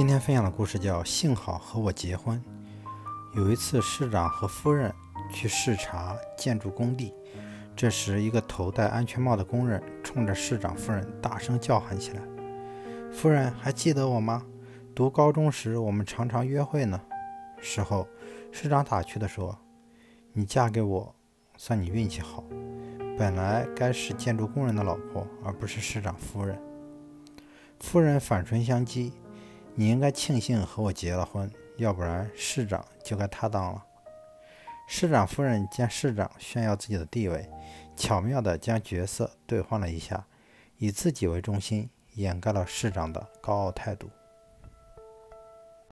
今天分享的故事叫《幸好和我结婚》。有一次，市长和夫人去视察建筑工地，这时，一个头戴安全帽的工人冲着市长夫人大声叫喊起来：“夫人，还记得我吗？读高中时，我们常常约会呢。”事后，市长打趣地说：“你嫁给我，算你运气好。本来该是建筑工人的老婆，而不是市长夫人。”夫人反唇相讥。你应该庆幸和我结了婚，要不然市长就该他当了。市长夫人见市长炫耀自己的地位，巧妙地将角色兑换了一下，以自己为中心，掩盖了市长的高傲态度。